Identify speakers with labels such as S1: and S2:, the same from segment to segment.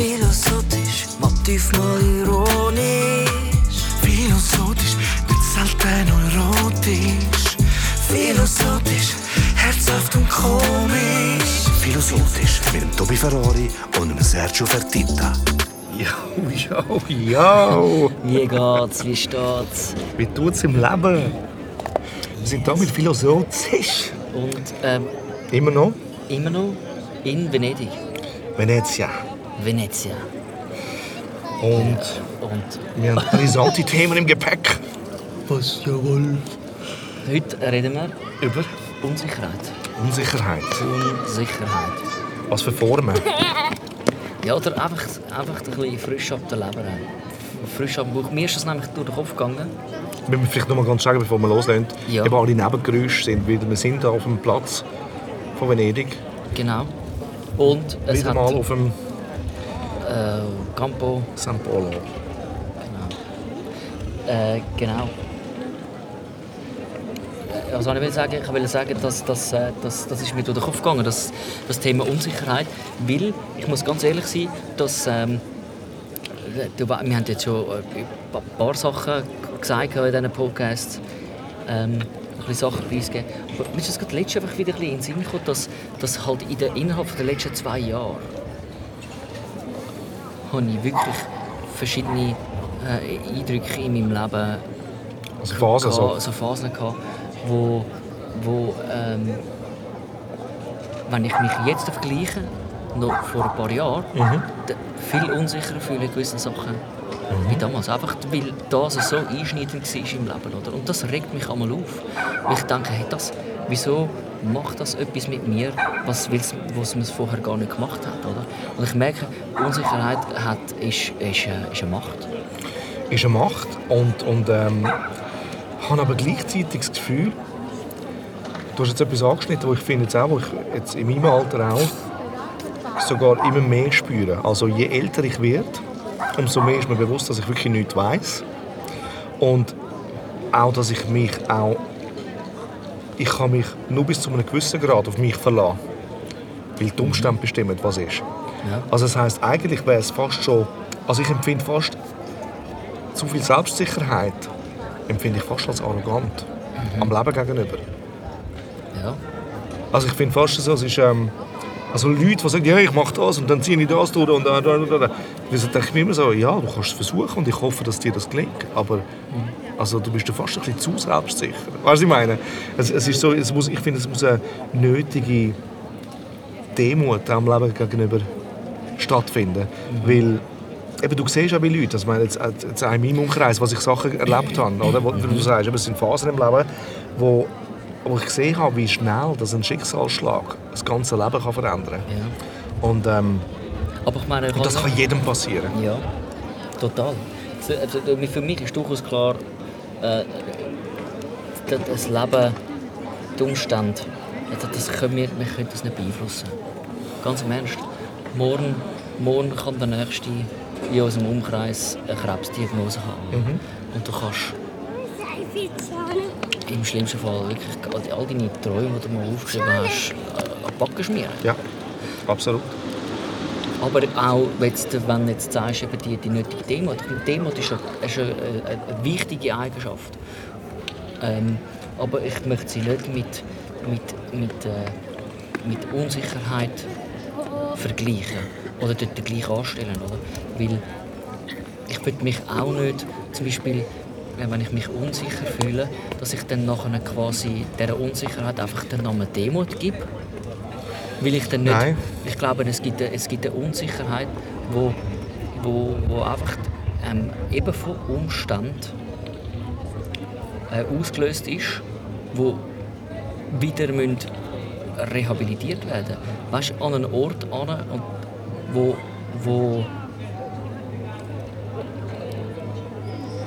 S1: Philosophisch, Motiv mal ironisch. Philosophisch, nicht selten erotisch. Philosophisch, herzhaft und komisch.
S2: Philosophisch mit dem Tobi Ferrari und dem Sergio Fertitta.
S3: Jo, jo, jo.
S4: Wie geht's? Wie steht's?
S3: Wie tut's im Leben? Wir sind da mit Philosophisch.
S4: Und ähm,
S3: Immer noch?
S4: immer noch in Venedig.
S3: Venezia.
S4: Venezia.
S3: Und
S4: Und
S3: wir haben brisante Themen im Gepäck. Was jawohl.
S4: heute reden wir
S3: Über
S4: Unsicherheit.
S3: Unsicherheit.
S4: Unsicherheit.
S3: Was für Formen?
S4: Ja, oder einfach, einfach ein bisschen frisch ab der Leber. Frisch ab dem Bauch. Mir ist das nämlich durch den Kopf gegangen.
S3: Wir müssen vielleicht noch mal ganz sagen, bevor wir loslegen.
S4: Ja.
S3: Eben alle Nebengeräusche sind wieder. Wir sind hier auf dem Platz von Venedig.
S4: Genau. Und es
S3: wieder
S4: hat
S3: mal auf dem
S4: äh, Campo.
S3: San Polo.
S4: Äh, genau. Äh, Was soll ich will sagen? Ich will sagen, dass, dass, äh, dass, das ist mir durch den Kopf gegangen, das, das Thema Unsicherheit. Weil, ich muss ganz ehrlich sein, dass, ähm, wir haben jetzt schon äh, ein paar Sachen gesagt in diesen Podcasts, ähm, ein bisschen Sachen preisgegeben. Aber mir ist das gerade letztes einfach wieder ein bisschen in den Sinn gekommen, dass, dass halt in der, innerhalb der letzten zwei Jahre habe ich wirklich verschiedene äh, Eindrücke in meinem Leben
S3: Also Phasen so.
S4: gehabt, so Phasen gehabt, wo, wo ähm, wenn ich mich jetzt vergleiche, noch vor ein paar Jahren,
S3: Mhm.
S4: viel unsicherer fühle in gewissen Sachen wie damals. Einfach weil das so einschneidend war im Leben. Oder? Und das regt mich einmal auf. Weil ich denke, hey, das, wieso macht das etwas mit mir, was, was man vorher gar nicht gemacht hat. Oder? Und ich merke, Unsicherheit hat, ist, ist, äh, ist eine Macht.
S3: ist eine Macht und, und ähm, habe aber gleichzeitig das Gefühl, du hast jetzt etwas angeschnitten, wo ich finde jetzt auch, wo ich jetzt in meinem Alter auch sogar immer mehr spüre. Also je älter ich werde, umso mehr ist mir bewusst, dass ich wirklich nichts weiß und auch, dass ich mich auch ich kann mich nur bis zu einem gewissen Grad auf mich verlassen, weil die Umstände bestimmen, was ist.
S4: Ja.
S3: Also das heißt, eigentlich wäre es fast schon, also ich empfinde fast zu viel Selbstsicherheit empfinde ich fast als arrogant am Leben gegenüber.
S4: Ja.
S3: Also ich finde fast so, es ist ähm, also Leute, die sagen, ja, ich mache das und dann ziehe ich das durch und dann, dann, dann, dann. Dann denke ich mir immer so, ja, du kannst es versuchen und ich hoffe, dass dir das gelingt, aber also, du bist ja fast ein bisschen zu selbstsicher. Weißt du, was ich meine? Es, es ist so, es muss, ich finde, es muss eine nötige Demut am Leben gegenüber stattfinden, weil Eben, du siehst auch bei Leuten, also meine, jetzt, jetzt auch in meinem Umkreis, was ich Sachen erlebt habe, oder? Wo, wie du sagst, eben, es sind Phasen im Leben, wo, wo ich gesehen habe, wie schnell das ein Schicksalsschlag das ganze Leben kann verändern kann.
S4: ja.
S3: Und, ähm,
S4: Aber ich meine, ich
S3: und das kann jedem passieren.
S4: Ja, total. Für mich ist durchaus klar, äh, das- Leben, die Umstände, also das können wir, wir können das nicht beeinflussen. Ganz im Ernst. Morgen, morgen kann der Nächste in unserem Umkreis eine Krebsdiagnose haben. Und du kannst im schlimmsten Fall wirklich all- all deine Träume, die du mal aufgeschrieben hast, äh, an die Backe schmieren.
S3: Ja, absolut.
S4: Aber auch, jetzt, wenn du jetzt sagst, eben die, die nötige Demut. Demut ist eine, ist eine, eine, eine wichtige Eigenschaft. Ähm, aber ich möchte sie nicht mit, mit, mit, äh, mit Unsicherheit vergleichen. Oder dort gleich anstellen. Oder? Weil ich würde mich auch nicht, zum Beispiel, äh, wenn ich mich unsicher fühle, dass ich dann nachher quasi dieser Unsicherheit einfach den Namen Demut gebe. Weil ich dann nicht,
S3: Nein.
S4: ich glaube, es gibt, eine- es gibt eine Unsicherheit, wo, wo, wo einfach ähm, eben von Umständen äh, ausgelöst ist, wo wieder müssen rehabilitiert werden. Weißt du, an einen Ort an, wo, wo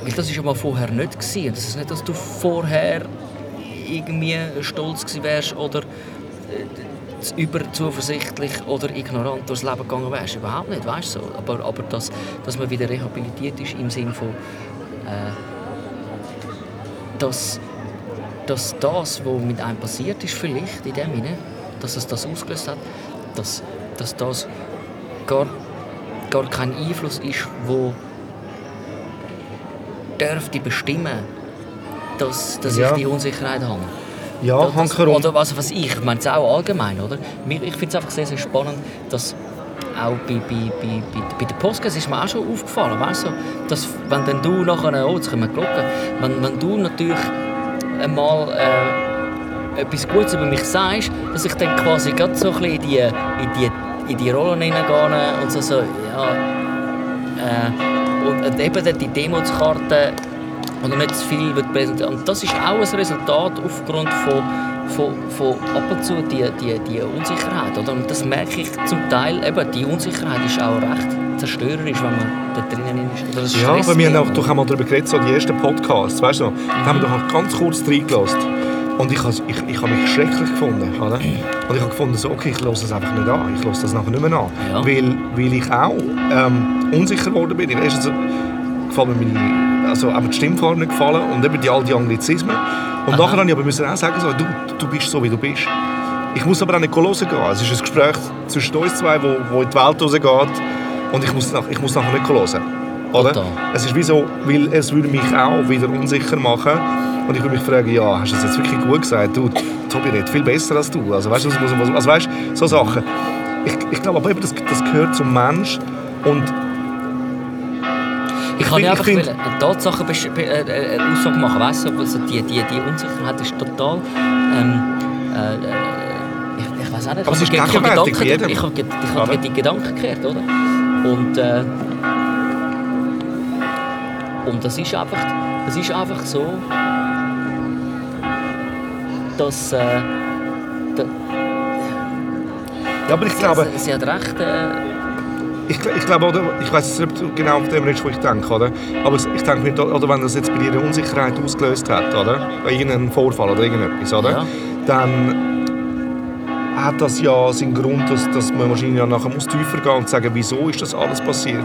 S4: weil das ist ja mal vorher nicht gewesen. Das ist nicht, dass du vorher irgendwie stolz gewesen wärst oder zu überzuversichtlich oder ignorant durchs Leben gegangen wärst. Überhaupt nicht, weißt du so. Aber, aber dass, dass man wieder rehabilitiert ist im Sinne von, äh, dass, dass das, was mit einem passiert ist, vielleicht in dem Sinne, dass es das ausgelöst hat, dass, dass das gar gar kein Einfluss ist, wo dürfte bestimmen, dass, dass
S3: Ja.
S4: ich die Unsicherheit habe.
S3: Ja,
S4: Das-
S3: Hanker und...
S4: Oder was, was ich, ich meine es auch allgemein, oder? Ich finde es einfach sehr, sehr spannend, dass auch bei, bei, bei, bei, bei den Podcasts ist mir auch schon aufgefallen, weißt du, dass wenn dann du nachher, oh, jetzt können wir Glocken, wenn, wenn du natürlich einmal äh, etwas Gutes über mich sagst, dass ich dann quasi gerade so ein bisschen in die, in die, in die Rollen hineingehe und so, so ja, äh, und, eben dann die Demotskarte oder nicht zu viel wird präsentiert. Und das ist auch ein Resultat aufgrund von, von, von ab und zu die, die, die Unsicherheit. Oder? Und das merke ich zum Teil, eben, die Unsicherheit ist auch recht zerstörerisch, wenn man da drinnen ist. Oder das
S3: Ja, aber wir haben auch, doch haben mal darüber geredet, so die ersten Podcasts, weißt du noch? Da haben wir doch auch ganz kurz reingelassen. Und ich habe ich, ich hab mich schrecklich gefunden. Oder? Und ich habe gefunden, so, okay, ich höre das einfach nicht an. Ich höre das nachher nicht mehr an.
S4: Ja.
S3: Weil, weil ich auch ähm, unsicher geworden bin. Erstens gefällt mir meine, also, auch die Stimmfarbe nicht gefallen und eben die, all die Anglizismen. Und nachher habe ich aber müssen auch sagen, so, du, du bist so, wie du bist. Ich muss aber auch nicht hören gehen. Es ist ein Gespräch zwischen uns zwei, wo, wo in die Welt rausgeht. Und ich muss, nach, ich muss nachher nicht hören. Oder?
S4: Total.
S3: Es ist wie so, weil es würde mich auch wieder unsicher machen. Und ich würde mich fragen, ja, hast du das jetzt wirklich gut gesagt? Du, Tobi redet viel besser als du. Also weißt du, also, weißt, so Sachen. Ich, ich glaube aber eben, das, das gehört zum Mensch. Und
S4: Ich kann ja einfach
S3: find-
S4: eine Tatsache äh, äh, eine Aussage machen, weißt du? Also die, die, die Unsicherheit ist total. Ähm, äh, äh, ich, ich weiß auch nicht.
S3: Aber
S4: ich habe
S3: gegenwärtig bei jedem.
S4: ich habe ge- ich habe
S3: Oder?
S4: die Gedanken gekehrt, oder? Und äh, und das ist einfach, das ist einfach so, dass äh, da,
S3: ja, aber ich glaube,
S4: sie, sie hat recht. Äh,
S3: ich, ich glaube, oder, ich weiß nicht, ob du genau auf dem redest, wo ich denke, oder? Aber ich denke, mir, oder wenn das jetzt bei dir eine Unsicherheit ausgelöst hat, oder? Irgendeinen Vorfall oder irgendetwas, oder?
S4: Ja.
S3: Dann hat das ja seinen Grund, dass, dass man wahrscheinlich ja nachher muss tiefer gehen und sagen, wieso ist das alles passiert?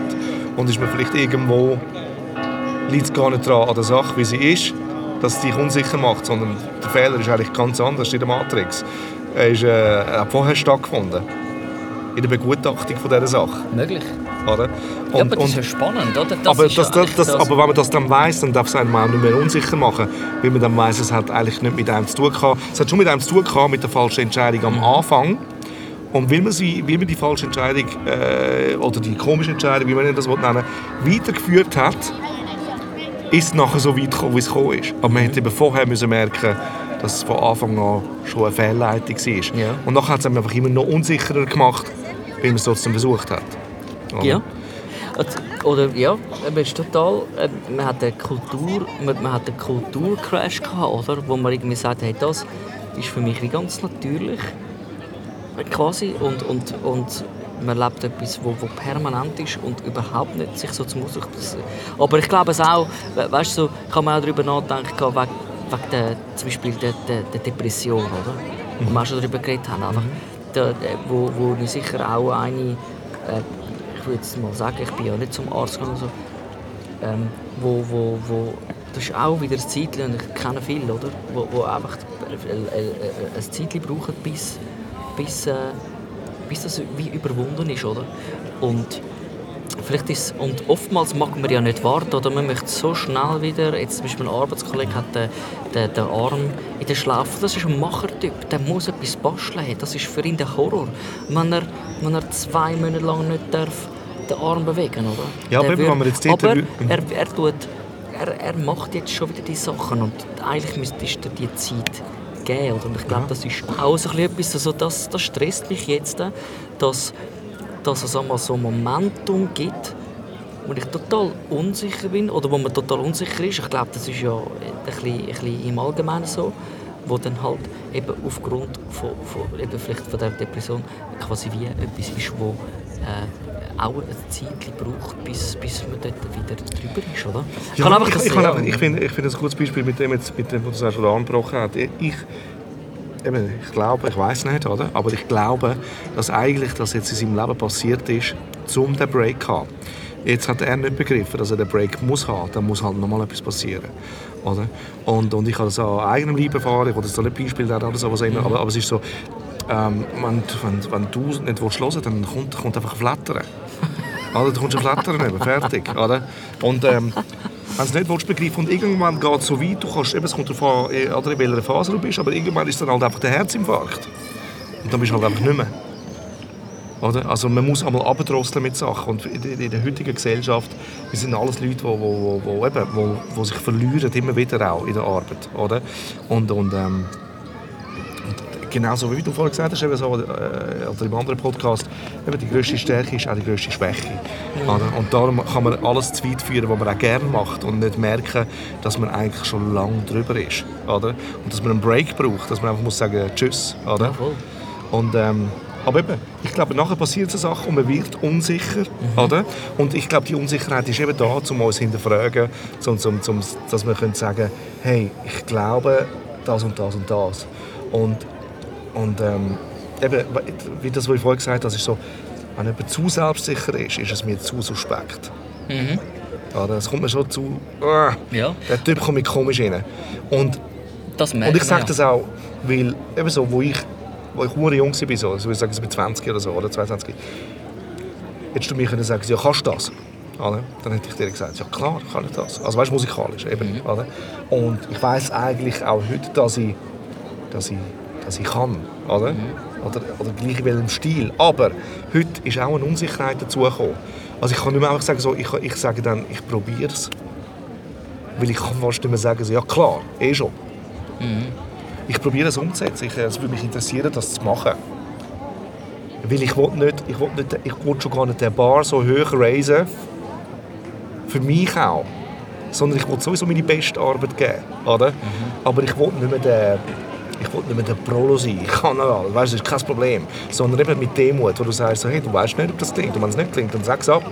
S3: Und ist man vielleicht irgendwo, liegt es gar nicht daran an der Sache, wie sie ist, dass es dich unsicher macht, sondern der Fehler ist eigentlich ganz anders in der Matrix. Er, ist, äh, hat vorher stattgefunden. In der Begutachtung von dieser Sache.
S4: möglich.
S3: Oder?
S4: ja,
S3: Und,
S4: aber das ist ja spannend, oder? Das
S3: aber,
S4: ja
S3: das, das, das, aber wenn man das dann weiss, dann darf es einem auch nicht mehr unsicher machen, weil man dann weiss, es hat eigentlich nicht mit einem zu tun gehabt. Es hat schon mit einem zu tun gehabt, mit der falschen Entscheidung am Anfang. Und weil man, sie, weil man die falsche Entscheidung, äh, oder die komische Entscheidung, wie man das nennen will, weitergeführt hat, ist es nachher so weit gekommen, wie es gekommen ist. Aber man hätte eben vorher müssen merken dass es von Anfang an schon eine Fehlleitung war.
S4: Ja.
S3: Und nachher hat es einfach immer noch unsicherer gemacht, weil man es trotzdem versucht hat. Oder?
S4: Ja. Also, Oder ja, es ist total. äh, Man hat eine Kultur, man, man hat einen Kulturcrash gehabt, oder? Wo man irgendwie sagt, hey, das ist für mich wie ganz natürlich, quasi. Und, und, und man lebt etwas, wo, wo permanent ist und überhaupt nicht sich so zum Ausdruck. Aber ich glaube es auch, we- weißt du, so, kann man auch darüber nachdenken wegen, wegen der, zum Beispiel der, der, der Depression, oder? Wo wir auch schon darüber geredet haben, einfach, der, der, wo, wo ich sicher auch eine äh, ich würde jetzt mal sagen, ich bin ja nicht zum Arzt gegangen, so, ähm, wo, wo, wo, das ist auch wieder ein Zeitchen, und ich kenne viele, oder? Wo, wo einfach ein, ein, ein Zeitchen brauchen, bis, bis, äh, bis das wie überwunden ist, oder? Und vielleicht ist und oftmals mag man ja nicht warten oder man möchte so schnell wieder jetzt zum Beispiel ein Arbeitskollege hat den, den, den Arm in der Schlaufe das ist ein Machertyp. Der muss etwas basteln. Das ist für ihn der Horror. Wenn er, wenn er zwei Monate lang nicht darf den Arm bewegen oder?
S3: Ja, aber
S4: Der wird-
S3: wenn man jetzt
S4: aber er, er tut er, er macht jetzt schon wieder die Sachen und eigentlich müsstest du dir die Zeit geben oder? und ich glaube das ist auch so ein etwas also das, das stresst mich jetzt dass dass es einmal so ein Momentum gibt, wo ich total unsicher bin oder wo man total unsicher ist. Ich glaube, das ist ja ein bisschen, ein bisschen im Allgemeinen so, wo dann halt eben aufgrund von, von, eben vielleicht von der Depression quasi wie etwas ist, wo äh, auch ein Zeit braucht, bis, bis man dort wieder drüber ist, oder?
S3: Ja,
S4: kann
S3: ich, ich, kann ich finde ich finde das ein gutes Beispiel mit dem, jetzt, mit dem was du er angebrochen hat. Ich, eben, ich glaube, ich weiß nicht, oder? aber ich glaube, dass eigentlich das jetzt in seinem Leben passiert ist, um den Break zu haben. Jetzt hat er nicht begriffen, dass er den Break muss haben. Dann muss halt nochmal etwas passieren. Oder? Und, und ich habe das an eigenem Leib erfahren. Ich will das da nicht Beispiel nennen oder so, was auch immer, aber, aber es ist so, ähm, wenn, wenn, wenn du nicht willst hören willst, dann kommt, kommt einfach Flattern. Oder? Du kommst auf Lettern eben, fertig. Oder? Und ähm, wenn du es nicht willst, begreifen und irgendwann geht es so weit, du kannst, eben, es kommt darauf an, in welcher Phase du bist, aber irgendwann ist dann halt einfach der Herzinfarkt. Und dann bist du halt einfach nicht mehr. Oder? Also man muss einmal abdrosseln mit Sachen. Und in der- heutigen Gesellschaft, wir sind alles Leute, die wo, wo, eben, wo, wo sich verlieren, immer wieder auch in der Arbeit. Oder? Und, und, ähm, und genauso wie du vorhin gesagt hast, eben so, äh, oder im anderen Podcast, eben die grösste Stärke ist auch die grösste Schwäche. Oder? Und darum kann man alles zu weit führen, was man auch gerne macht und nicht merken, dass man eigentlich schon lange drüber ist. Oder? Und dass man einen Break braucht, dass man einfach muss sagen Tschüss. Oder?
S4: Ja.
S3: Und, ähm, aber eben, ich glaube, nachher passiert so Sachen und man wird unsicher. Oder? Und ich glaube, die Unsicherheit ist eben da, um uns hinterfragen, zum, zum, zum, dass wir können sagen hey, ich glaube das und das und das. Und, und ähm, eben, wie das, was ich vorhin gesagt habe, ist so, wenn jemand zu selbstsicher ist, ist es mir zu suspekt. Oder? Es kommt mir schon zu, ah,
S4: Ja.
S3: der Typ kommt mir komisch rein. Und
S4: Das
S3: und ich sage
S4: ja.
S3: das auch, weil eben so, wo ich, wo ich hure jung war, so, also ich sage, bin 20 oder so, oder 22, hättest du mir können sagen, ja, kannst du das? Oder? Dann hätte ich dir gesagt, ja klar, kann ich das. Also weißt musikalisch eben. Oder? Und ich weiß eigentlich auch heute, dass ich, dass ich, dass ich kann. Oder? Oder, oder gleich in welchem Stil. Aber heute ist auch eine Unsicherheit dazugekommen. Also ich kann nicht mehr einfach sagen, so, ich, ich sage dann, ich probiere es. Weil ich kann fast nicht mehr sagen, so, ja klar, eh schon. Ich probiere es umzusetzen. Ich, äh, es würde mich interessieren, das zu machen. Weil ich will nicht, ich will nicht, ich will schon gar nicht den Bar so hoch raisen. Für mich auch. Sondern ich will sowieso meine beste Arbeit geben. Oder? Aber ich will nicht mehr der, ich will nicht mehr der Prolo sein. Ich kann alles. Weißt, das ist kein Problem. Sondern eben mit Demut, wo du sagst, hey, du weißt nicht, ob das klingt. Und wenn es nicht klingt, dann sag es ab.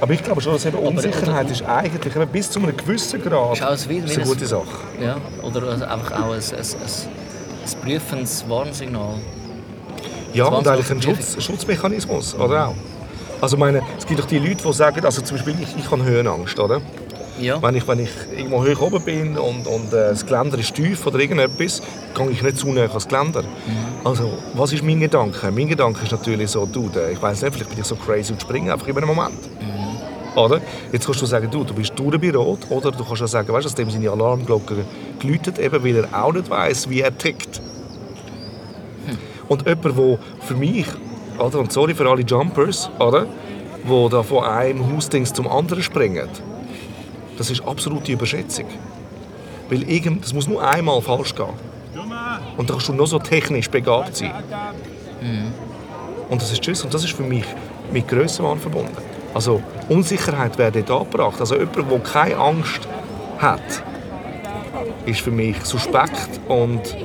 S3: Aber ich glaube schon, dass eben Unsicherheit ist eigentlich eben bis zu einem gewissen Grad
S4: Ist ein Win-
S3: ist eine gute Sache.
S4: Ja, oder also einfach auch ein, ein, ein, ein prüfendes Warnsignal.
S3: Ja, und eigentlich ein Schutz, Schutzmechanismus, oder auch? Also meine, es gibt doch die Leute, die sagen, also zum Beispiel ich, ich habe Höhenangst, oder?
S4: Ja.
S3: Wenn ich, wenn ich irgendwo hoch oben bin und, und äh, das Geländer ist tief oder irgendetwas, gehe ich nicht zu nah ans Geländer. Also, was ist mein Gedanke? Mein Gedanke ist natürlich so, du, ich weiß nicht, vielleicht bin ich so crazy und springe einfach in einem Moment. Oder? Jetzt kannst du sagen, du, du bist durch bei Rot, oder du kannst auch sagen, weißt dass dem seine Alarmglocke geläutet, eben weil er auch nicht weiß, wie er tickt. Und jemand, der für mich, oder, und sorry für alle Jumpers, oder, wo da von einem Hausdings zum anderen springen, das ist absolute Überschätzung. Weil irgend, das muss nur einmal falsch gehen. Und dann kannst du noch so technisch begabt sein. Und das ist tschüss. Und das ist für mich mit Grössenwahn verbunden. Also Unsicherheit wird dort angebracht. Also jemand, der keine Angst hat, ist für mich suspekt und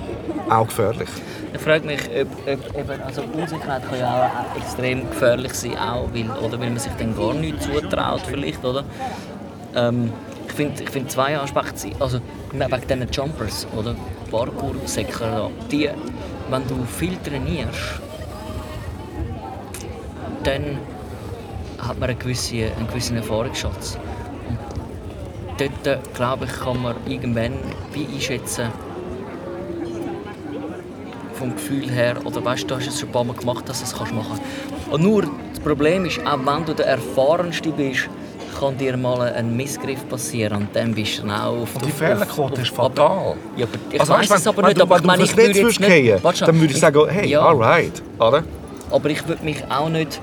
S3: auch gefährlich.
S4: Ich frage mich, ob, ob eben, also Unsicherheit kann ja auch extrem gefährlich sein, auch weil, oder weil man sich dann gar nicht zutraut vielleicht, oder? Ähm, ich finde ich find zwei Aspekte, also wegen diesen Jumpers, oder? Parkour-Säcker die, wenn du viel trainierst, dann hat man einen gewissen, einen gewissen Erfahrungsschatz. Und dort, äh, glaube ich, kann man irgendwann einschätzen, vom Gefühl her, oder weißt du, du hast es schon ein paar Mal gemacht, dass du es kannst machen Und nur das Problem ist, auch wenn du der Erfahrenste bist, kann dir mal ein Missgriff passieren und dann bist du auch auf
S3: Und die Fehlerquote ist fatal.
S4: Ja, aber ich
S3: Also, du,
S4: es aber
S3: wenn,
S4: nicht,
S3: wenn
S4: aber
S3: du,
S4: ich meine, ich
S3: du
S4: würde jetzt nicht...
S3: gehen, dann würde ich sagen, hey,
S4: ja,
S3: alright, oder?
S4: aber ich würde mich auch nicht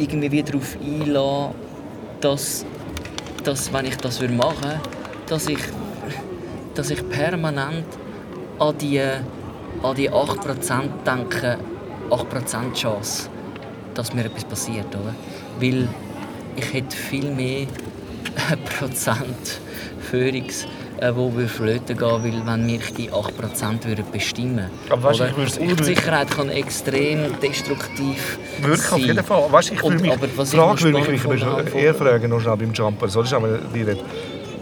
S4: irgendwie wieder darauf einlassen, dass, dass wenn ich das machen würde, dass ich, dass ich permanent an die, an die 8% denke, 8% Chance, dass mir etwas passiert, oder? Weil ich hätte viel mehr Prozent Führungs, äh, wo wir flöten gehen, weil wenn mich die 8% würden bestimmen
S3: Aber weißt ich würd's- ich würd-
S4: Unsicherheit kann extrem destruktiv
S3: Wirklich,
S4: sein.
S3: auf jeden Fall. Weißt, ich würde mich,
S4: aber was
S3: die
S4: ich
S3: Frage würde mich, ich würde eher fragen, noch schnell beim Jumper, so, das ist einmal direkt,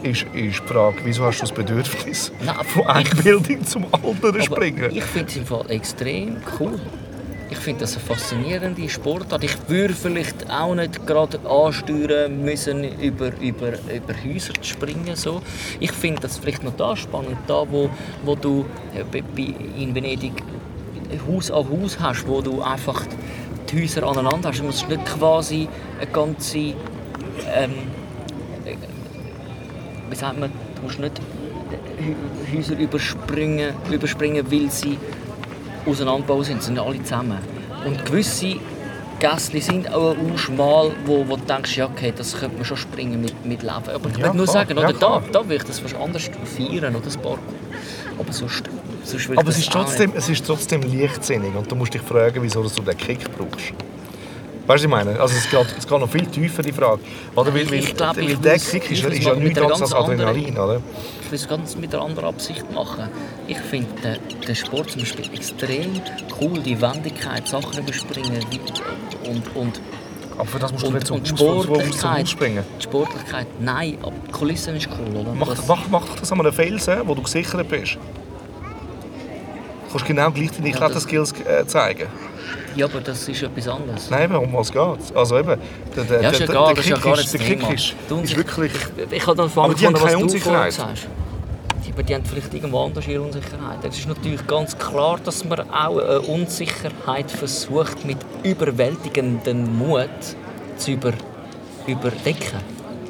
S3: ist, ist die Frage, wieso hast du das Bedürfnis,
S4: Nein,
S3: von einer Bildung zum anderen
S4: Aber
S3: springen?
S4: Ich finde es im Fall extrem cool. Ich finde das eine faszinierende Sportart. Ich würde vielleicht auch nicht gerade ansteuern müssen, über, über, über Häuser zu springen. So. Ich finde das vielleicht noch da spannend, da wo, wo du äh, in Venedig Haus an Haus hast, wo du einfach die Häuser aneinander hast. Du musst nicht quasi eine ganze, ähm, äh, wie sagt man, du musst nicht Hä- Häuser überspringen, überspringen, weil sie auseinandergebaut sind, sind alle zusammen. Und gewisse Gässli sind auch schmal, wo, wo du denkst, ja, okay, das könnte man schon springen mit, mit Leben. Aber ich
S3: Ja,
S4: will nur
S3: klar.
S4: sagen,
S3: Ja,
S4: oder, da,
S3: klar.
S4: da will ich das fast anders feiern, oder das Parkour. Aber sonst, sonst
S3: Aber es ist, trotzdem, es ist trotzdem leichtsinnig und du musst dich fragen, wieso du den Kick brauchst. Weißt du, ich meine? Also es, geht, es geht noch viel tiefer, die Frage. Oder? Weil, weil,
S4: Ich glaub,
S3: weil
S4: ich
S3: der Kick
S4: ich
S3: ist, ist ja nichts anderes als Adrenalin, oder?
S4: Ich will es ganz mit einer anderen Absicht machen. Ich finde den, den Sport zum Beispiel extrem cool, die Wendigkeit, Sachen überspringen und, und,
S3: Aber für das musst du
S4: und,
S3: nicht Haus
S4: Sportlichkeit.
S3: springen.
S4: Die Sportlichkeit, nein, aber die Kulisse ist cool. Oder?
S3: Mach,
S4: Das-
S3: mach, mach das an einem Felsen, wo du gesichert bist. Du kannst genau gleich deine
S4: Ja,
S3: Kletterskills äh, zeigen.
S4: Ja, aber das ist etwas anderes.
S3: Nein, eben, um was geht Also eben, der, der,
S4: Ja, ist
S3: der,
S4: egal,
S3: der
S4: das ist ja
S3: Kick
S4: gar
S3: ist,
S4: nicht
S3: der Kick ist, ist
S4: ich-
S3: wirklich...
S4: Ich habe dann vorhin
S3: Aber die haben keine Unsicherheit.
S4: Die, aber die haben vielleicht irgendwo anders ihre Unsicherheit. Es ist natürlich ganz klar, dass man auch eine Unsicherheit versucht, mit überwältigendem Mut zu über, überdecken.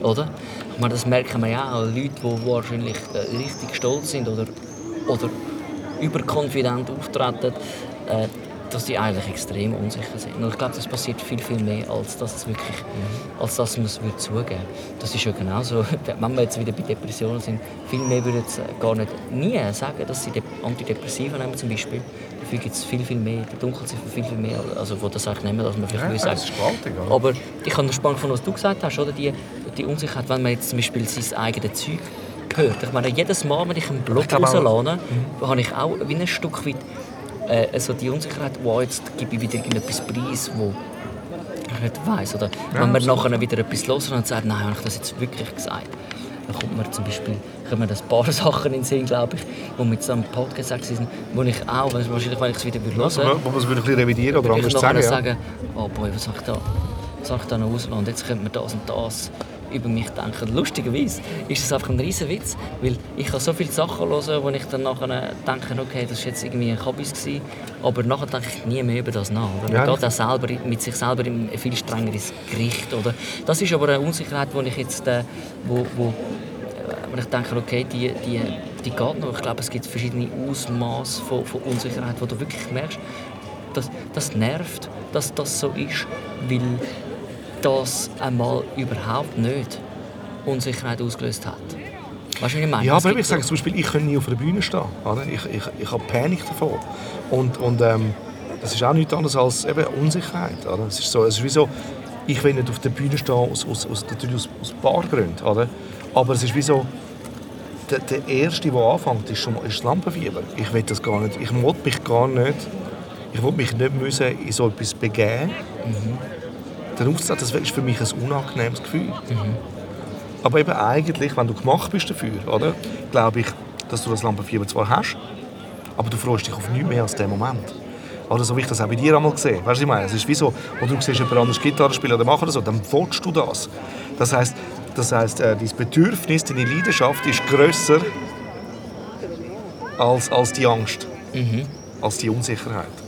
S4: Oder? Ich meine, das merken wir ja auch. Leute, die wahrscheinlich äh, richtig stolz sind oder, oder überkonfident auftreten, äh, dass die eigentlich extrem unsicher sind. Und ich glaube, das passiert viel, viel mehr, als dass, es wirklich, als dass man es würde zugeben Das ist ja genauso, wenn wir jetzt wieder bei Depressionen sind, viel mehr würden jetzt gar nicht nie sagen, dass sie Dep- Antidepressiva nehmen zum Beispiel. Dafür gibt es viel, viel mehr, die Dunkelziffer viel, viel mehr, also die das eigentlich nehmen, als man vielleicht
S3: Ja,
S4: würde
S3: das
S4: sagen.
S3: oder?
S4: Aber ich habe noch spannend von was du gesagt hast, oder? Die, die Unsicherheit, wenn man jetzt zum Beispiel sein eigenes Zeug hört. Ich meine, jedes Mal, wenn ich einen Blog
S3: auch-
S4: rauslade, habe ich auch wie ein Stück weit äh, also die Unsicherheit, wow, jetzt gebe ich wieder irgendetwas preis, wo ich nicht weiss. Oder wenn man nachher wieder etwas los und sagt, nein, habe ich das jetzt wirklich gesagt? Dann kommt mir zum Beispiel kommen ein paar Sachen in den Sinn, glaube ich, die mit so einem Podcast waren, wo ich auch, wenn- wahrscheinlich, wenn ich es wieder hören würde,
S3: wo man es würde ein bisschen revidieren oder anders sagen. Ja.
S4: sagen, oh boy, was soll ich da, was soll ich da noch auslassen? Und jetzt könnte man das und das über mich denken. Lustigerweise ist es einfach ein riesen Witz, weil ich kann so viele Sachen hören, wo ich dann nachher denke, okay, das war jetzt irgendwie ein Kabis gewesen, aber nachher denke ich nie mehr über das nach. Oder? Man
S3: Ja.
S4: geht auch selber, mit sich selber im- viel strenger ins Gericht. Oder? Das ist aber eine Unsicherheit, wo ich jetzt, äh, wo, wo, äh, wo ich denke, okay, die, die, die geht noch. Ich glaube, es gibt verschiedene Ausmaße von, von Unsicherheit, wo du wirklich merkst, das, das nervt, dass das so ist, weil das einmal überhaupt nicht Unsicherheit ausgelöst hat. Weißt du, was ich meine?
S3: Ja, aber ich sage zum Beispiel, ich kann nie auf der Bühne stehen. Oder? Ich, ich, ich habe Panik davon. Und, und ähm, das ist auch nichts anderes als eben Unsicherheit. Oder? Es, ist so, es ist wie so, ich will nicht auf der Bühne stehen, aus, aus, aus, natürlich aus, aus ein paar Gründen. Oder? Aber es ist wie so, der, der Erste, der anfängt, ist, schon, ist das Lampenfieber. Ich will das gar nicht. Ich will mich gar nicht, ich will mich nicht müssen in so etwas begeben. Dann aufzutreten, das ist für mich ein unangenehmes Gefühl. Aber eben eigentlich, wenn du gemacht bist dafür, oder, glaube ich, dass du das Lampenfieber zwar hast, aber du freust dich auf nichts mehr als den Moment. Oder so wie ich das auch bei dir einmal gesehen Weißt du, ich meine? Es ist wie so, oder du siehst jemand anderes Gitarre spielen oder machen oder so, dann willst du das. Das heisst, das heisst äh, dein Bedürfnis, deine Leidenschaft ist grösser als, als die Angst, als die Unsicherheit.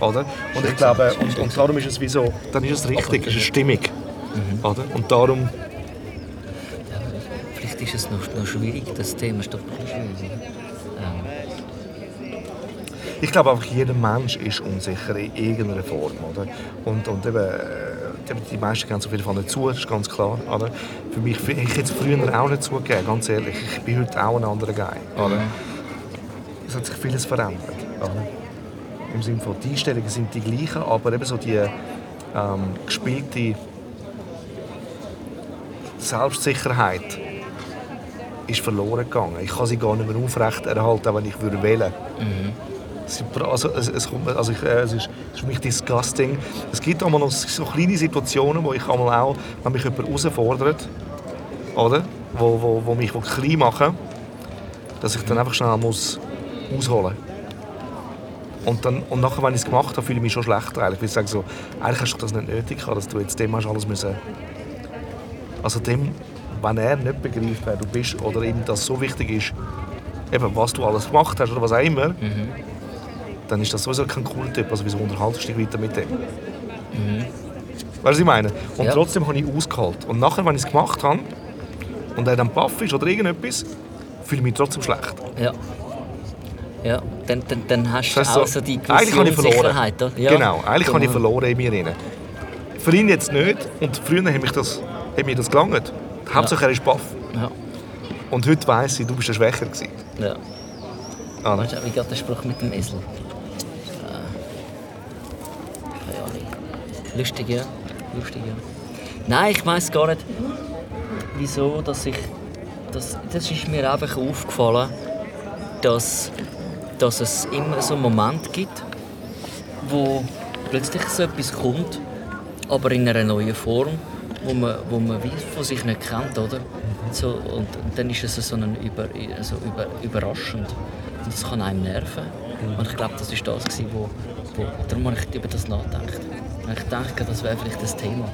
S3: Oder? Und ich glaube, und, und darum ist es wie so, dann ist es richtig, es ist eine Stimmung. Oder? Und darum
S4: Vielleicht ist es noch, noch schwierig, das Thema ist doch schwierig. Ähm,
S3: Ich glaube einfach, jeder Mensch ist unsicher in irgendeiner Form. Oder? Und, und eben, äh, die- meisten gehen auf jeden Fall nicht zu, das ist ganz klar. Oder? Für mich, ich hätte es früher auch nicht zugegeben, ganz ehrlich. Ich bin heute auch ein anderer Guy. Oder? Es hat sich vieles verändert. Oder? Im Sinne von, die Einstellungen sind die gleichen, aber eben so die ähm, gespielte Selbstsicherheit ist verloren gegangen. Ich kann sie gar nicht mehr aufrecht erhalten, wenn ich würde wählen es, also, es, es, kommt, also ich, äh, es, ist, es ist für mich disgusting. Es gibt auch mal noch so kleine Situationen, wo ich einmal auch, wenn mich jemand herausfordert, oder? Wo, wo, wo mich klein machen, dass ich dann einfach schnell muss ausholen und dann und nachher, wenn ich es gemacht habe, fühle ich mich schon schlechter. Eigentlich. Ich sage so, eigentlich hast du das nicht nötig gehabt, dass du jetzt dem hast alles müssen. Also dem, wenn er nicht begreift, wer du bist oder ihm das so wichtig ist, eben was du alles gemacht hast oder was auch immer, dann ist das sowieso kein cooler Typ. Also wieso unterhaltest du dich weiter mit dem?
S4: Mhm.
S3: Weißt du, was ich meine? Und
S4: Ja.
S3: trotzdem habe ich ausgeholt. Und nachher, wenn ich es gemacht habe und er dann baff ist oder irgendetwas, fühle ich mich trotzdem schlecht.
S4: Ja. Ja, dann, dann, dann hast du
S3: Das heißt
S4: auch so die gewisse
S3: eigentlich ich verloren.
S4: Unsicherheit. oder? Ja,
S3: genau, eigentlich habe ich
S4: genau.
S3: verloren in mir. Rein. Für ihn jetzt nicht. Und früher hat, mich das, hat mir das gelangt. Hauptsache er ist baff.
S4: Ja.
S3: Und heute weiss ich, du bist der Schwächer. Gewesen.
S4: Ja.
S3: Ah,
S4: Weißt du, wie geht der Spruch mit dem Esel? Äh, keine Ahnung. Lustig, ja. Lustig, ja. Nein, ich weiß gar nicht, wieso, dass ich... Das, das ist mir einfach aufgefallen, dass, dass es immer so einen Moment gibt, wo plötzlich so etwas kommt, aber in einer neuen Form, wo man, wo man von sich nicht kennt, oder? So, und, und dann ist es so, ein über, so über, überraschend. Und das kann einem nerven. Und ich glaube, das war das, gewesen, wo, wo... Darum habe ich über das nachgedacht. Ich denke, das wäre vielleicht das Thema.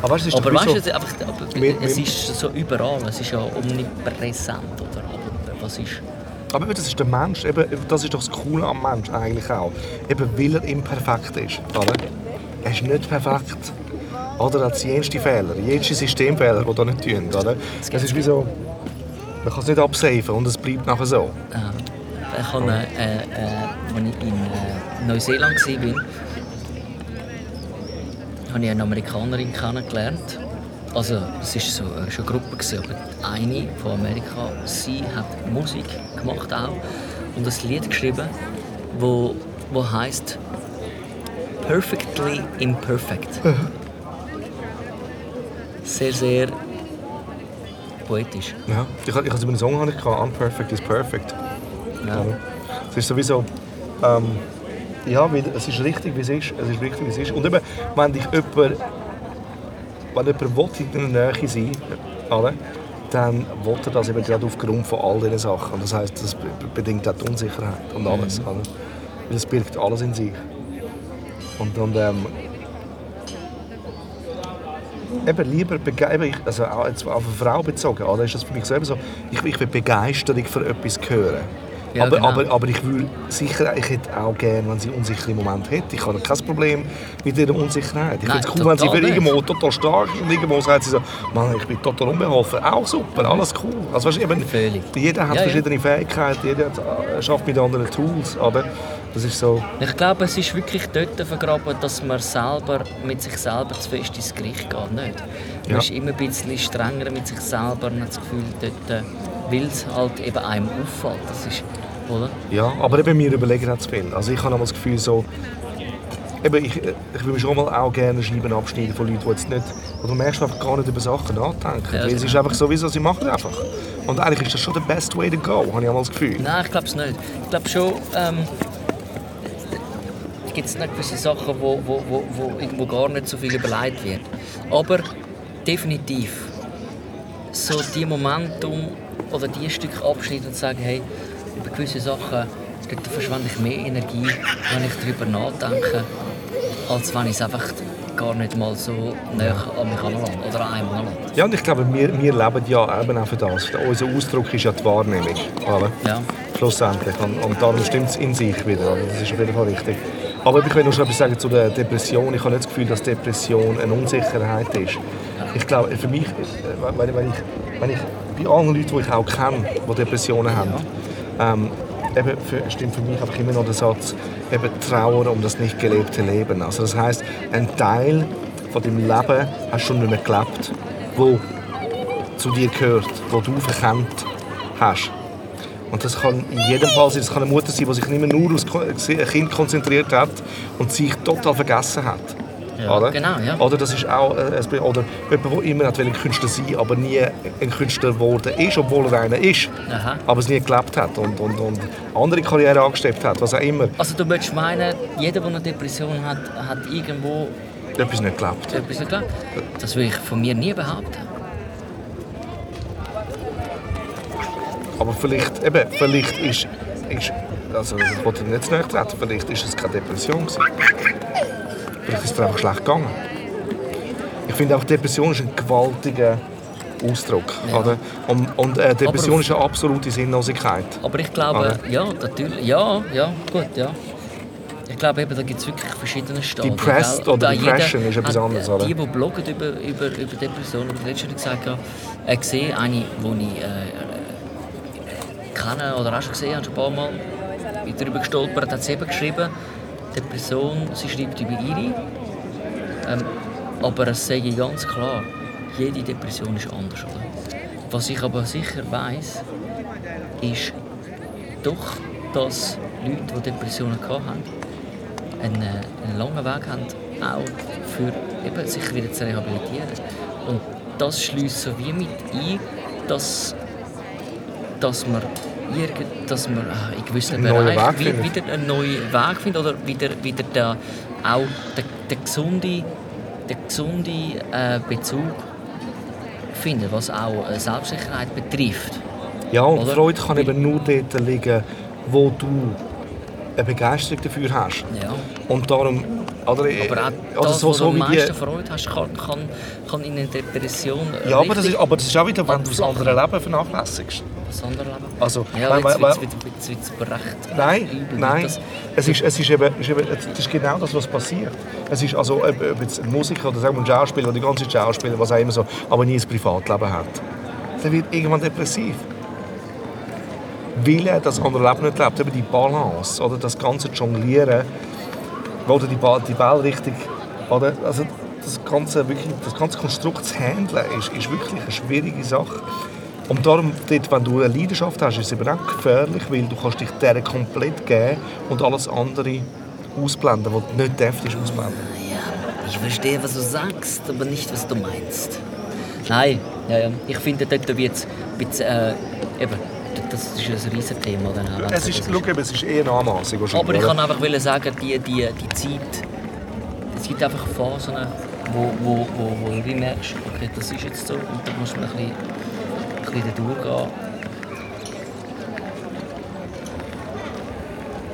S3: Aber weißt, du, es ist
S4: Aber weißt
S3: so,
S4: du, einfach, aber
S3: Wir-
S4: es ist so überall, es ist ja omnipräsent, oder? Aber was ist...
S3: aber eben, das ist der Mensch. Eben, das ist doch das Coole am Mensch eigentlich auch. Eben, weil er imperfekt ist. Oder? Er ist nicht perfekt. Oder er hat jenste Fehler, jenste Systemfehler, die da nicht tun. Oder? Es ist wie so, man kann es nicht absaven und es bleibt nachher so.
S4: Äh, ich habe, äh, äh, als ich in äh, Neuseeland war, habe ich eine Amerikanerin kennengelernt. Also, es war so, äh, schon eine Gruppe, gewesen, aber eine von Amerika, sie hat Musik gemacht auch und ein Lied geschrieben, wo, wo heißt Perfectly Imperfect. Sehr, sehr poetisch.
S3: Ja. Ich, ich hatte über einen Song hatte ich Unperfect is Perfect.
S4: Ja.
S3: Oder? Es ist sowieso. Ähm, ja, es ist richtig, wie es ist. Es ist richtig, wie es ist. Und eben, wenn dich jemand, wenn jemand will, in der Nähe sein oder? dann will er das eben gerade aufgrund von all diesen Sachen. Und das heisst, das be- bedingt auch die Unsicherheit und alles. Oder? Weil es birgt alles in sich. Und, und ähm, eben lieber eben also auch auf eine Frau bezogen, oder? ist das für mich selber so, ich, ich will Begeisterung für etwas hören.
S4: Ja,
S3: aber,
S4: genau.
S3: aber, aber ich will sicher, ich hätte auch gerne, wenn sie einen unsicheren Moment hätte. Ich habe kein Problem mit ihrer Unsicherheit. Ich finde es cool, wenn sie für irgendwo total stark ist und irgendwo sagt sie so, Mann, ich bin total unbeholfen. Auch super, alles cool. Also, weißt, eben. Jeder hat
S4: Ja, ja.
S3: verschiedene Fähigkeiten, jeder hat, äh, schafft mit anderen Tools, aber das ist so...
S4: Ich glaube, es ist wirklich dort vergraben, dass man selber mit sich selber zu fest ins Gericht geht. Nicht? Man
S3: Ja.
S4: ist immer ein bisschen strenger mit sich selber und hat das Gefühl, dort, äh, weil es halt eben einem auffällt. Das ist, oder?
S3: Ja, aber eben wir überlegen auch zu viel. Also ich habe das Gefühl so, eben ich, ich will mir schon mal auch gerne Scheiben abschneiden von Leuten, die jetzt nicht, wo du merkst einfach gar nicht über Sachen nachdenken.
S4: Ja,
S3: Weil es
S4: genau.
S3: ist einfach so, wie sie machen einfach. Und eigentlich ist das schon der best way to go, habe ich auch mal das Gefühl.
S4: Nein, ich glaube es nicht. Ich glaube schon, ähm, gibt es gewisse Sachen, wo, wo, wo, wo irgendwo gar nicht so viel überlegt wird. Aber definitiv so die Momentum oder die Stück abschneiden und sagen, hey, über gewisse Sachen dort verschwende ich mehr Energie, wenn ich darüber nachdenke, als wenn ich es einfach gar nicht mal so näher an mich heranlasse oder an einem heranlasse.
S3: Ja, und ich glaube, wir, wir leben ja eben auch für das. Unser Ausdruck ist ja die Wahrnehmung. Oder?
S4: Ja.
S3: Schlussendlich. Und, und darum stimmt es in sich wieder. oder? Das ist auf jeden Fall richtig. Aber ich will noch schon etwas sagen zu der Depression. Ich habe nicht das Gefühl, dass Depression eine Unsicherheit ist. Ich glaube, für mich, äh, wenn, wenn, ich, wenn ich bei allen Leuten, die ich auch kenne, die Depressionen haben, ähm, eben für, stimmt für mich einfach immer noch der Satz, eben Trauer um das nicht gelebte Leben. Also das heißt, ein Teil von deinem Leben hast du schon nicht mehr gelebt, wo zu dir gehört, wo du verkennt hast. Und das kann in jedem Fall sein. Das kann eine Mutter sein, die sich nicht mehr nur Ko- ein Kind konzentriert hat und sich total vergessen hat.
S4: Ja,
S3: oder?
S4: genau, ja.
S3: Oder das ist auch äh, ein oder jemand, der immer hat wollte Künstler sein, aber nie ein Künstler geworden ist, obwohl er einer ist,
S4: Aha.
S3: aber es nie gelebt hat und, und, und andere Karriere angestrebt hat, was auch immer.
S4: Also du würdest meinen, jeder, der eine Depression hat, hat irgendwo
S3: Etwas nicht gelebt.
S4: etwas nicht geglaubt? Das will ich von mir nie behaupten.
S3: Aber vielleicht, eben, vielleicht ist, ist also ich wollte nicht zu nahe treten, vielleicht ist es keine Depression gewesen. Vielleicht ist es einfach schlecht gegangen. Ich finde auch, Depression ist ein gewaltiger Ausdruck.
S4: Ja.
S3: Oder? Und, und äh, Depression
S4: Aber-
S3: ist eine absolute Sinnlosigkeit.
S4: Aber ich glaube,
S3: Oder?
S4: ja, natürlich, ja, ja, gut, ja. Ich glaube, eben, da gibt es wirklich verschiedene Stadien.
S3: Depressed oder Depression ist etwas anderes, oder?
S4: Die, die bloggen über, über, über Depressionen, aber letztens gesagt, ja, ich sehe eine, die ich äh, kenne oder auch schon gesehen habe, schon ein paar Mal, bin darüber gestolpert, hat sie eben geschrieben, Depression, sie schreibt über ihre, ähm, aber es sage ich ganz klar, jede Depression ist anders. Oder? Was ich aber sicher weiß, ist doch, dass Leute, die Depressionen hatten, einen, äh, einen langen Weg haben, auch für eben, sich wieder zu rehabilitieren. Und das schließt so wie mit ein, dass, dass man irgend, dass man ah, in gewissen Bereichen
S3: Weg
S4: wie-
S3: findet.
S4: wieder einen neuen Weg findet oder wieder, wieder der, auch den, den gesunden den gesunde, äh, Bezug findet, was auch äh, Selbstsicherheit betrifft.
S3: Ja, und
S4: Oder?
S3: Freude kann eben nur dort liegen, wo du eine Begeisterung dafür hast.
S4: Ja.
S3: Und darum, oder, äh,
S4: Aber auch
S3: oder
S4: das,
S3: so,
S4: wo
S3: so
S4: du am
S3: wie
S4: meisten
S3: die,
S4: Freude hast, kann, kann, kann in einer Depression
S3: ja, aber das, ist, aber das ist auch wieder, wenn du das andere Leben vernachlässigst.
S4: Das andere Leben.
S3: Also,
S4: ja,
S3: weil-
S4: jetzt wieder jetzt aber recht
S3: Nein,
S4: übel.
S3: nein.
S4: Das,
S3: Es ist, es ist eben, es ist genau das, was passiert. Es ist also, ob, jetzt ein Musiker oder sagen wir ein Schauspieler oder die ganze Schauspieler, was auch immer so, aber nie ein Privatleben hat, der wird irgendwann depressiv. Weil er das andere Leben nicht lebt. Eben die Balance, oder das ganze Jonglieren, du die, Ba- die Ball richtig, oder, also das ganze, wirklich, das ganze Konstrukt zu handeln, ist, ist wirklich eine schwierige Sache. Und darum, dort, wenn du eine Leidenschaft hast, ist es eben auch gefährlich, weil du kannst dich der komplett geben und alles andere ausblenden, was du nicht darfst, ausblenden.
S4: ja, ich verstehe, was du sagst, aber nicht, was du meinst. Nein, ja, ja. ich finde, dort wird es äh, eben, das ist ein riesen Thema. Dann
S3: Es ist, schau, es ist eher eine wahrscheinlich,
S4: Aber ich kann einfach sagen, die, die, die Zeit, es gibt einfach Phasen, wo, wo, wo, wo du merkst, okay, das ist jetzt so und da muss man ein bisschen, ein bisschen durchgehen.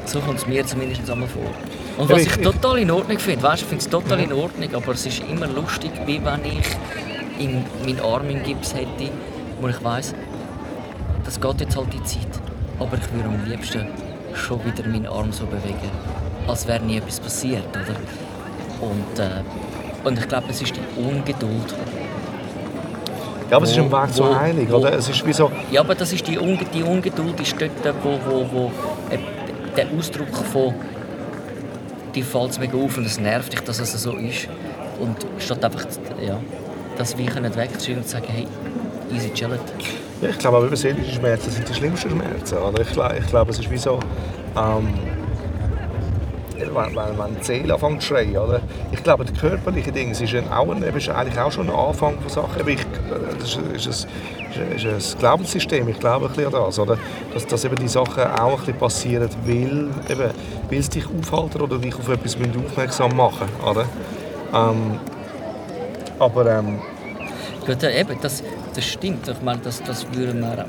S4: So kommt es mir zumindest einmal vor. Und was
S3: ich-
S4: ich, total in Ordnung finde, weißt, ich finde es total in Ordnung, aber es ist immer lustig, wie wenn ich in, meinen Arm im Gips hätte, wo ich weiss, das geht jetzt halt die Zeit. Aber ich würde am liebsten schon wieder meinen Arm so bewegen, als wäre nie etwas passiert, oder? Und, äh, und ich glaube, es ist die Ungeduld.
S3: Ja, aber es ist ein
S4: wo-
S3: Weg zur
S4: wo-
S3: Heilung,
S4: wo-
S3: oder? Es ist wie so,
S4: Ja, aber das ist die, Unge die Ungeduld ist dort, wo, wo, wo äh, der Ausdruck von «dir fällt es mega auf und es nervt dich, dass es so ist». Und statt einfach ja, das wie können wegzuschieben und zu sagen «hey, easy, chill it».
S3: Ja, ich glaube, aber seelische Schmerzen sind die schlimmsten Schmerzen. Oder? Ich, glaube, ich glaube, es ist wie so, ähm, wenn, wenn, wenn die Seele anfängt zu schreien. Oder? Ich glaube, das körperliche Ding ist, ein, auch ein, ist eigentlich auch schon ein Anfang von Sachen. Ich, das ist, ein, ist, ein, Glaubenssystem, ich glaube ein bisschen an das. Oder? Dass, dass eben die Sachen auch ein bisschen passieren, weil, eben, weil es dich aufhalten oder dich auf etwas aufmerksam machen oder? Ähm, aber ähm,
S4: Gut, eben, das, das stimmt. Ich meine, das, das würden wir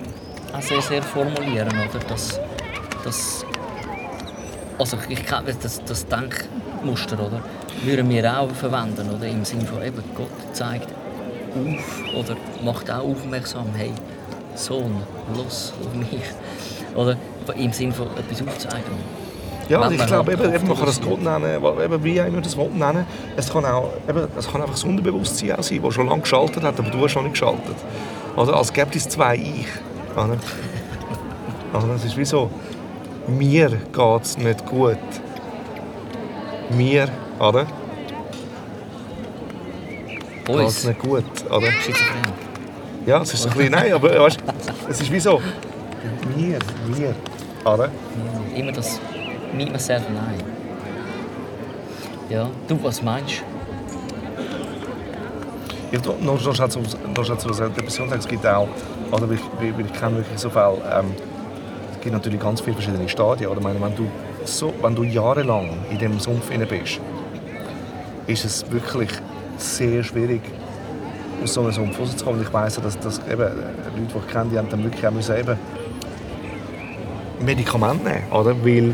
S4: auch sehr, sehr formulieren, oder? Das, das, also ich kenne das, das Denkmuster, oder? Würden wir auch verwenden, oder? Im Sinne von, eben, Gott zeigt auf oder macht auch aufmerksam, hey, Sohn, los auf mich. Oder im Sinne von etwas aufzeigen.
S3: Ja,
S4: Wenn
S3: ich glaube, eben, eben, man kann das Gott nennen, eben, wie immer das Wort nennen. Es kann auch, eben, es kann einfach das Unterbewusstsein auch sein, das schon lange geschaltet hat, aber du hast noch nicht geschaltet. Oder als gäbe es zwei Ich. Oder? Also, es ist wie so, mir geht es nicht gut. Mir, oder? Geht es
S4: Uns,
S3: nicht gut, oder?
S4: Schizophren.
S3: Ja, es ist so ein bisschen, nein, aber weißt, es ist wie so, mir, mir, oder?
S4: Immer das «Me, myself and I». Ja, du, was meinst du?
S3: Ja, noch, noch, schnell zu, noch schnell zu der Depression sagen, es gibt auch, oder ich, ich, ich kenne wirklich so Fälle, ähm, es gibt natürlich ganz viele verschiedene Stadien. Oder? Ich meine, wenn, du so, wenn du jahrelang in diesem Sumpf inne bist, ist es wirklich sehr schwierig, aus so einem Sumpf rauszukommen. Und ich weiss, ja, dass, dass eben, Leute, die ich kenne, die haben dann wirklich auch müssen eben Medikamente nehmen, oder? Weil,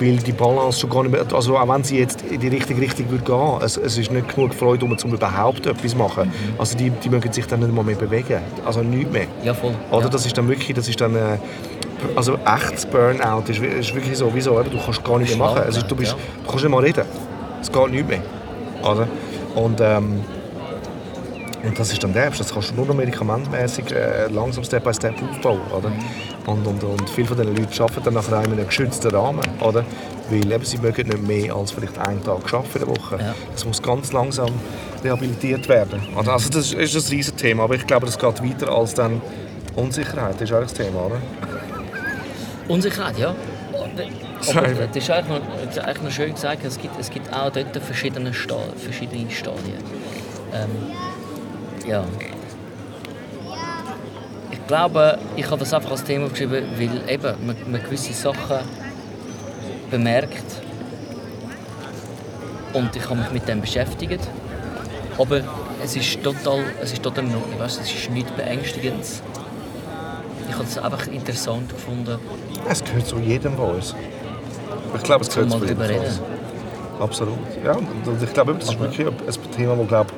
S3: weil die Balance schon gar nicht mehr, also auch wenn sie jetzt in die richtige Richtung würde gehen, es, es ist nicht genug Freude, um zum überhaupt etwas zu machen. Also die, die mögen sich dann nicht mal mehr bewegen, also nichts mehr.
S4: Ja, voll.
S3: Oder
S4: ja.
S3: das ist dann wirklich, das ist dann äh, also echtes Burnout ist, ist wirklich so, wieso, du kannst gar nicht mehr machen. Ist, du, bist, du kannst nicht mal reden. Es geht nicht mehr. Oder? Und, ähm, und das ist dann der, das kannst du nur noch medikamentmäßig äh, langsam Step by Step aufbauen. Oder? Und, und, und viele von diesen Leuten arbeiten dann nachher in einem geschützten Rahmen. Oder? Weil eben, sie mögen nicht mehr als vielleicht einen Tag arbeiten in der Woche.
S4: Ja.
S3: Das muss ganz langsam rehabilitiert werden. Also das ist ein riesiges Thema, aber ich glaube, das geht weiter als dann Unsicherheit. Das ist auch das Thema, oder?
S4: Unsicherheit, ja. Aber
S3: Scheibe.
S4: das ist eigentlich noch, das ist eigentlich noch schön gesagt, es gibt, es gibt auch dort verschiedene, Sta verschiedene Stadien. Ähm, ja. Ich glaube, ich habe das einfach als Thema geschrieben, weil eben man, man gewisse Sachen bemerkt und ich habe mich mit dem beschäftigt. Aber es ist total, es ist total in Ordnung, weißt, es ist nichts Beängstigendes. Ich habe es einfach interessant gefunden,
S3: Es gehört zu jedem von uns. Ich glaube, es gehört zu jedem. Absolut. Ja, und ich glaube, das ist wirklich ein Thema, das glaube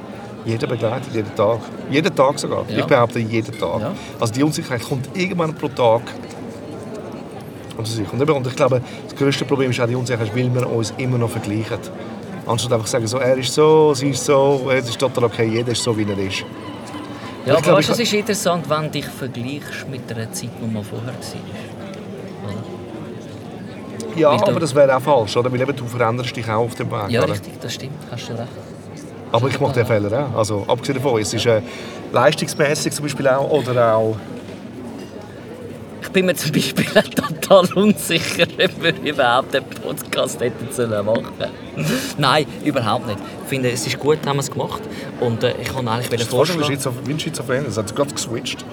S3: jeder begleitet, jeden Tag. Jeden Tag sogar.
S4: Ja.
S3: Ich behaupte, jeden Tag.
S4: Ja.
S3: Also die Unsicherheit kommt irgendwann pro Tag. Und, und, ich glaube, das größte Problem ist auch die Unsicherheit, weil wir uns immer noch vergleichen. Anstatt einfach zu sagen, so, er ist so, sie ist so, es ist total okay, jeder ist so, wie er ist.
S4: Ja,
S3: Ich
S4: aber
S3: glaub,
S4: weißt,
S3: ich-
S4: es ist interessant, wenn du dich vergleichst mit der Zeit, die mal vorher war.
S3: Ja,
S4: Weil
S3: aber das wäre auch falsch, oder? Weil eben, du veränderst dich auch auf dem Weg.
S4: Ja,
S3: oder?
S4: richtig, das stimmt, hast du recht.
S3: Aber ich mache den Fehler auch. Also, abgesehen davon, es ist äh, leistungsmäßig zum Beispiel auch, oder auch...
S4: Ich bin mir zum Beispiel total unsicher, ob wir überhaupt den Podcast hätten sollen machen Nein, überhaupt nicht. Ich finde, es ist gut, haben wir es gemacht. Und äh, ich kann eigentlich wieder
S3: Fast wie
S4: vorschlagen...
S3: Schizo- wie ein Schizophren, das hat gerade geswitcht.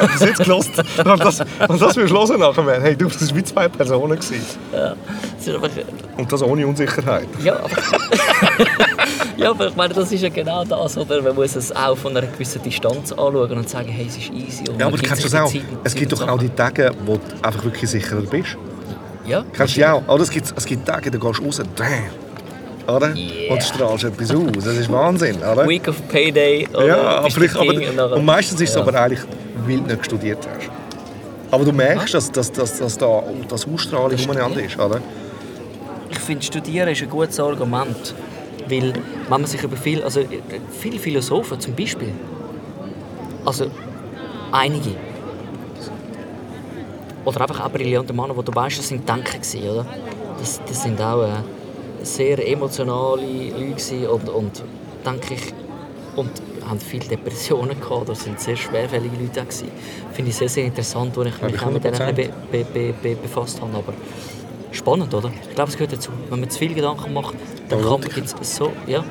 S3: Du das jetzt gelost? Und das, und das wir hören nachher, man. hey, du, das waren wie zwei Personen. Gewesen.
S4: Es ist einfach,
S3: Und das ohne Unsicherheit.
S4: Ja, aber, ja, aber ich meine, das ist ja genau das, oder? Man muss es auch von einer gewissen Distanz anschauen und sagen, hey, es ist easy.
S3: Ja, aber du kennst das auch.
S4: Zeit,
S3: Es gibt doch auch die Tage, wo du einfach wirklich sicherer bist.
S4: Ja,
S3: Kennst du die auch? Oder es gibt, es gibt Tage, da gehst du raus, damn. Oder?
S4: Yeah.
S3: Und strahlst etwas aus. Das ist Wahnsinn, oder?
S4: Week of Payday. Oder
S3: Ja, aber, vielleicht, aber, und meistens ist es
S4: Ja.
S3: aber eigentlich, weil du nicht studiert hast. Aber du merkst, dass, dass, dass, dass da das Ausstrahlung
S4: Das
S3: umeinander ist, oder?
S4: Ich finde, Studieren ist ein gutes Argument. Weil, wenn man sich über viel, also viele Philosophen zum Beispiel, also einige, oder einfach auch brillante Männer, die du weißt, das sind Denker gewesen, oder? Das, das sind auch äh, sehr emotionale Leute und, und denke ich, und haben viele Depressionen gehabt, das sind sehr schwerfällige Leute auch. Finde ich sehr, sehr interessant, wo ich mich
S3: ich
S4: auch mit denen
S3: 100%.
S4: be, be, be, be, befasst habe, aber spannend, oder? Ich glaube, es gehört dazu. Wenn man zu viel Gedanken macht, dann man gibt's so, ja,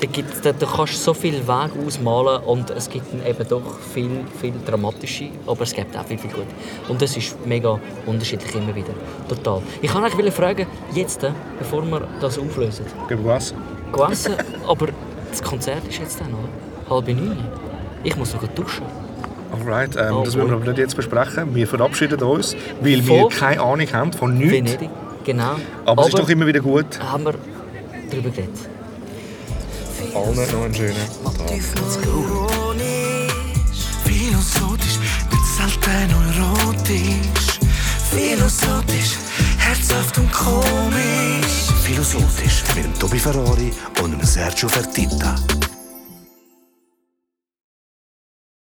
S4: da, gibt's, da, da kannst du so viel Weg ausmalen und es gibt dann eben doch viel, viel dramatische, aber es gibt auch viel, viel gut. Und das ist mega unterschiedlich immer wieder. Total. Ich kann eigentlich fragen, jetzt, äh, bevor wir das auflösen,
S3: Gib was?
S4: gegessen, aber das Konzert ist jetzt dann, oder? Halb neun. Ich muss noch duschen.
S3: Alright, ähm,
S4: Oh,
S3: das müssen wir aber nicht jetzt besprechen. Wir verabschieden uns, weil wir keine Ahnung haben von nichts.
S4: Venedig, genau.
S3: Aber es ist doch immer wieder gut.
S4: haben wir darüber geredet.
S3: Allen noch einen schönen Tag.
S1: Philosophisch, mit selten erotisch. Philosophisch, herzhaft und komisch.
S2: Philosophisch mit dem Tobi Ferrari und dem Sergio Fertitta.